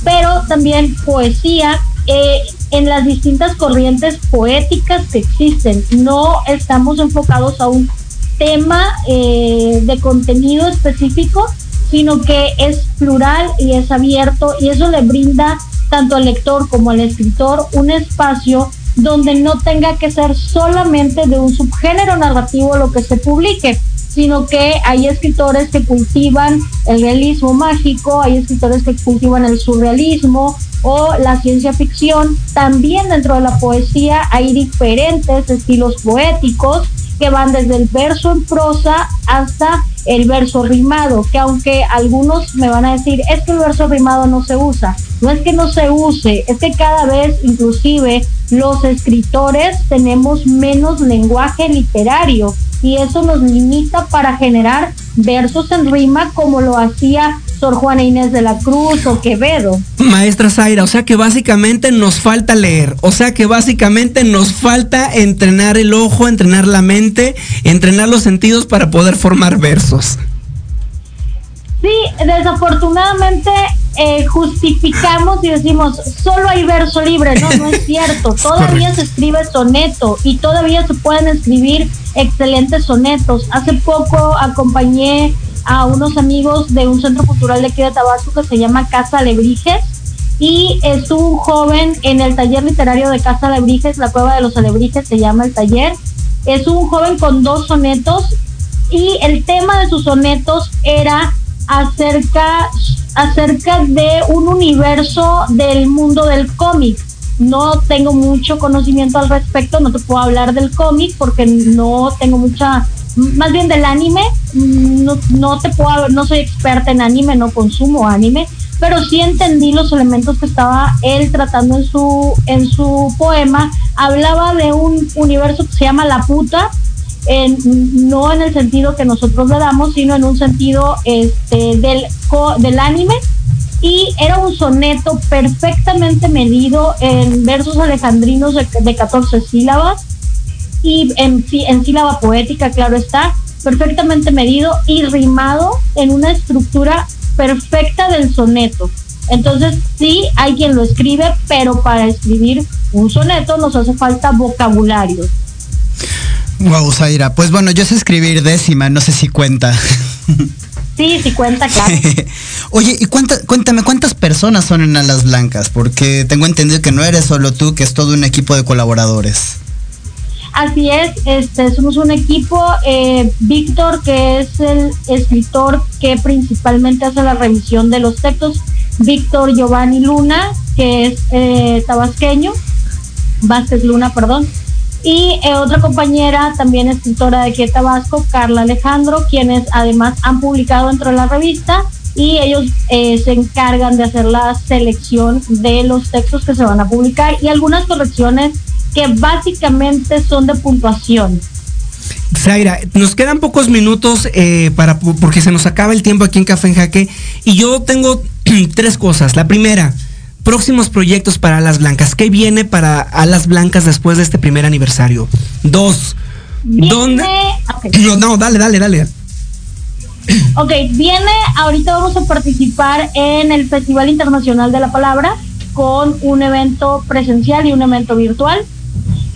pero también poesía eh, en las distintas corrientes poéticas que existen. No estamos enfocados a un tema eh, de contenido específico, sino que es plural y es abierto y eso le brinda tanto al lector como al escritor un espacio donde no tenga que ser solamente de un subgénero narrativo lo que se publique, sino que hay escritores que cultivan el realismo mágico, hay escritores que cultivan el surrealismo o la ciencia ficción. También dentro de la poesía hay diferentes estilos poéticos que van desde el verso en prosa hasta el verso rimado, que aunque algunos me van a decir, es que el verso rimado no se usa, no es que no se use, es que cada vez inclusive los escritores tenemos menos lenguaje literario y eso nos limita para generar versos en rima como lo hacía Sor Juana Inés de la Cruz o Quevedo. Maestra Zaira, o sea que básicamente nos falta leer, o sea que básicamente nos falta entrenar el ojo, entrenar la mente, entrenar los sentidos para poder formar versos. Sí, desafortunadamente eh, justificamos y decimos, solo hay verso libre. No, no es cierto. Todavía se escribe soneto y todavía se pueden escribir excelentes sonetos. Hace poco acompañé a unos amigos de un centro cultural de aquí de Tabasco que se llama Casa Alebrijes y es un joven en el taller literario de Casa Alebrijes, la cueva de los Alebrijes se llama el taller. Es un joven con dos sonetos y el tema de sus sonetos era acerca, acerca de un universo del mundo del cómic. No tengo mucho conocimiento al respecto, no te puedo hablar del cómic porque no tengo mucha, más bien del anime, no, no te puedo, no soy experta en anime, no consumo anime, pero sí entendí los elementos que estaba él tratando en su, en su poema. Hablaba de un universo que se llama La Puta, no en el sentido que nosotros le damos, sino en un sentido este, del, del anime. Y era un soneto perfectamente medido en versos alejandrinos de, 14 sílabas y en, en sílaba poética, claro está, perfectamente medido y rimado en una estructura perfecta del soneto. Entonces sí hay quien lo escribe, pero para escribir un soneto nos hace falta vocabulario. Wow, Zaira. Pues bueno, yo sé escribir décima, no sé si cuenta. Sí, sí cuenta, claro. Oye, y cuéntame, ¿cuántas personas son en Alas Blancas? Porque tengo entendido que no eres solo tú, que es todo un equipo de colaboradores. Así es, este, somos un equipo. Eh, Víctor, que es el escritor que principalmente hace la revisión de los textos. Víctor Giovanni Luna, que es eh, tabasqueño. Vázquez Luna, perdón y eh, otra compañera, también escritora de aquí de Tabasco, Carla Alejandro, quienes además han publicado dentro de la revista y ellos eh, se encargan de hacer la selección de los textos que se van a publicar y algunas correcciones que básicamente son de puntuación. Zaira, nos quedan pocos minutos eh, para porque se nos acaba el tiempo aquí en Café en Jaque y yo tengo tres cosas. La primera, próximos proyectos para Alas Blancas. ¿Qué viene para Alas Blancas después de este primer aniversario? Dos. ¿Dónde? No, no, dale, dale, dale. Ok, viene, ahorita vamos a participar en el Festival Internacional de la Palabra con un evento presencial y un evento virtual.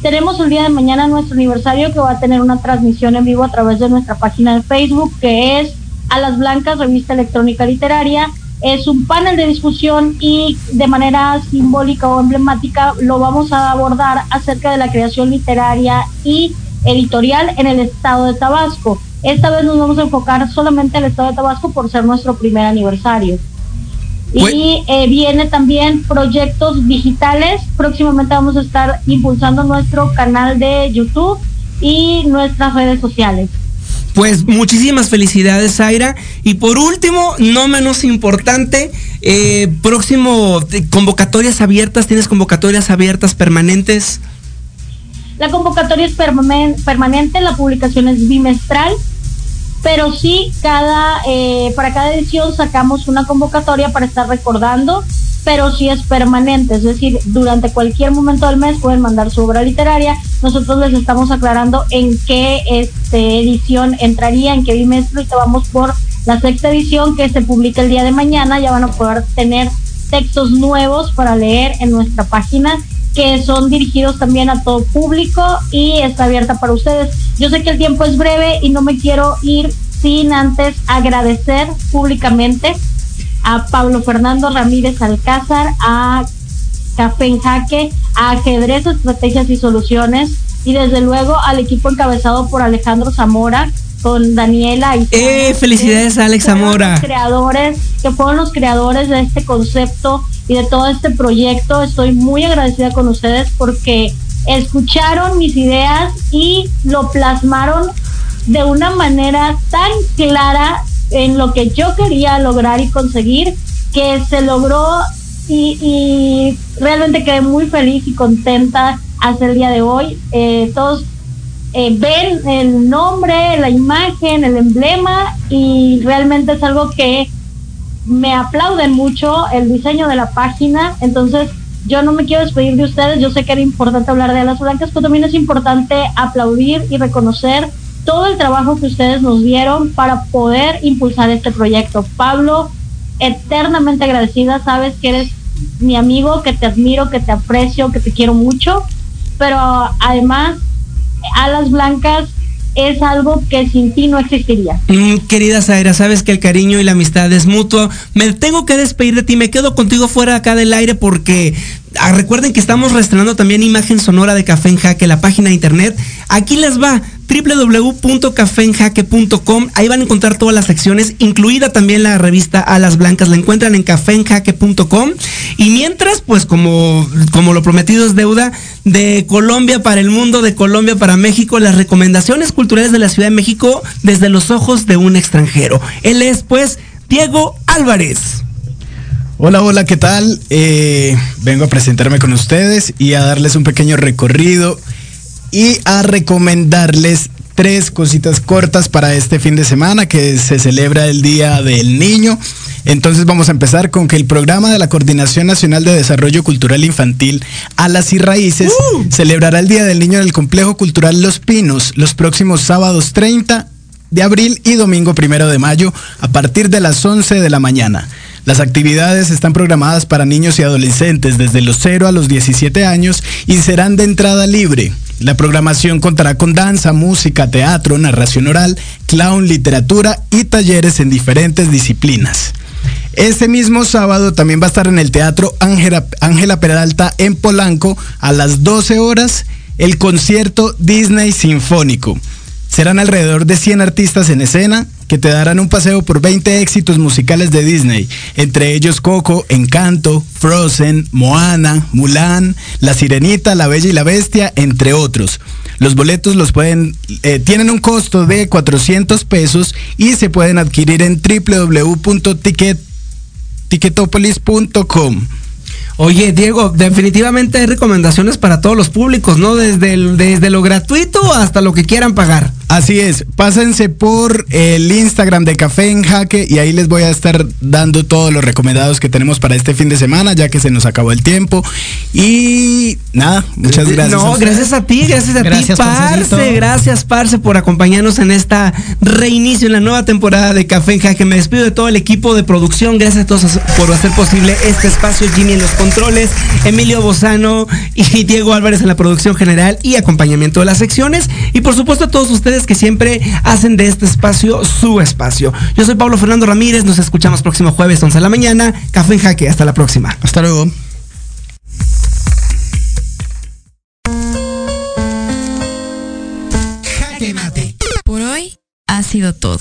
Tenemos el día de mañana nuestro aniversario que va a tener una transmisión en vivo a través de nuestra página de Facebook que es Alas Blancas, revista electrónica literaria es un panel de discusión y de manera simbólica o emblemática lo vamos a abordar acerca de la creación literaria y editorial en el estado de Tabasco. Esta vez nos vamos a enfocar solamente al estado de Tabasco por ser nuestro primer aniversario. Y eh, viene también proyectos digitales. Próximamente vamos a estar impulsando nuestro canal de YouTube y nuestras redes sociales. Pues muchísimas felicidades, Zaira. Y por último, no menos importante, eh, próximo, convocatorias abiertas, ¿tienes convocatorias abiertas permanentes? La convocatoria es permanente, la publicación es bimestral, pero sí, cada, eh, para cada edición sacamos una convocatoria para estar recordando pero sí es permanente, es decir, durante cualquier momento del mes pueden mandar su obra literaria. Nosotros les estamos aclarando en qué este, edición entraría, en qué bimestre, y vamos por la sexta edición que se publica el día de mañana. Ya van a poder tener textos nuevos para leer en nuestra página que son dirigidos también a todo público y está abierta para ustedes. Yo sé que el tiempo es breve y no me quiero ir sin antes agradecer públicamente a Pablo Fernando Ramírez Alcázar, a Café en Jaque, a Ajedrez, Estrategias y Soluciones y desde luego al equipo encabezado por Alejandro Zamora con Daniela y eh, felicidades a Alex Zamora. creadores que fueron los creadores de este concepto y de todo este proyecto. Estoy muy agradecida con ustedes porque escucharon mis ideas y lo plasmaron de una manera tan clara en lo que yo quería lograr y conseguir, que se logró y, realmente quedé muy feliz y contenta hasta el día de hoy. Eh, todos eh, ven el nombre, la imagen, el emblema y realmente es algo que me aplauden mucho el diseño de la página. Entonces, yo no me quiero despedir de ustedes. Yo sé que era importante hablar de las blancas, pero también es importante aplaudir y reconocer todo el trabajo que ustedes nos dieron para poder impulsar este proyecto. Pablo, eternamente agradecida, sabes que eres mi amigo, que te admiro, que te aprecio, que te quiero mucho, pero además, Alas Blancas es algo que sin ti no existiría. Mm, querida Zaira, sabes que el cariño y la amistad es mutuo. Me tengo que despedir de ti, me quedo contigo fuera acá del aire porque ah, recuerden que estamos reestrenando también imagen sonora de Café en Jaque, la página de internet. Aquí les va www.cafenjaque.com. Ahí van a encontrar todas las secciones, incluida también la revista Alas Blancas. La encuentran en cafenjaque.com. Y mientras, pues como, como lo prometido es deuda, de Colombia para el mundo, de Colombia para México, las recomendaciones culturales de la Ciudad de México desde los ojos de un extranjero. Él es, pues, Diego Álvarez. Hola, hola, ¿qué tal? Eh, vengo a presentarme con ustedes y a darles un pequeño recorrido y a recomendarles tres cositas cortas para este fin de semana que se celebra el Día del Niño. Entonces vamos a empezar con que el programa de la Coordinación Nacional de Desarrollo Cultural Infantil Alas y Raíces ¡Uh! celebrará el Día del Niño en el Complejo Cultural Los Pinos los próximos sábados 30 de abril y domingo 1 de mayo a partir de las 11 de la mañana. Las actividades están programadas para niños y adolescentes desde los 0 a los 17 años y serán de entrada libre. La programación contará con danza, música, teatro, narración oral, clown, literatura y talleres en diferentes disciplinas. Este mismo sábado también va a estar en el Teatro Ángela Peralta en Polanco a las 12 horas el concierto Disney Sinfónico. Serán alrededor de 100 artistas en escena que te darán un paseo por 20 éxitos musicales de Disney, entre ellos Coco, Encanto, Frozen, Moana, Mulan, La Sirenita, La Bella y la Bestia, entre otros. Los boletos los pueden, eh, tienen un costo de 400 pesos y se pueden adquirir en www.ticketopolis.com. Oye, Diego, definitivamente hay recomendaciones para todos los públicos, ¿no? Desde, desde lo gratuito hasta lo que quieran pagar. Así es, pásense por el Instagram de Café en Jaque y ahí les voy a estar dando todos los recomendados que tenemos para este fin de semana, ya que se nos acabó el tiempo. Y nada, muchas gracias. No, gracias a ti, gracias a ti, Parce. Gracias, Parce, por acompañarnos en esta reinicio, en la nueva temporada de Café en Jaque. Me despido de todo el equipo de producción. Gracias a todos por hacer posible este espacio. Jimmy en los controles, Emilio Bozano y Diego Álvarez en la producción general y acompañamiento de las secciones. Y por supuesto a todos ustedes que siempre hacen de este espacio su espacio. Yo soy Pablo Fernando Ramírez, nos escuchamos próximo jueves 11 de la mañana. Café en Jaque, hasta la próxima. Hasta luego. Jaque mate. Por hoy ha sido todo.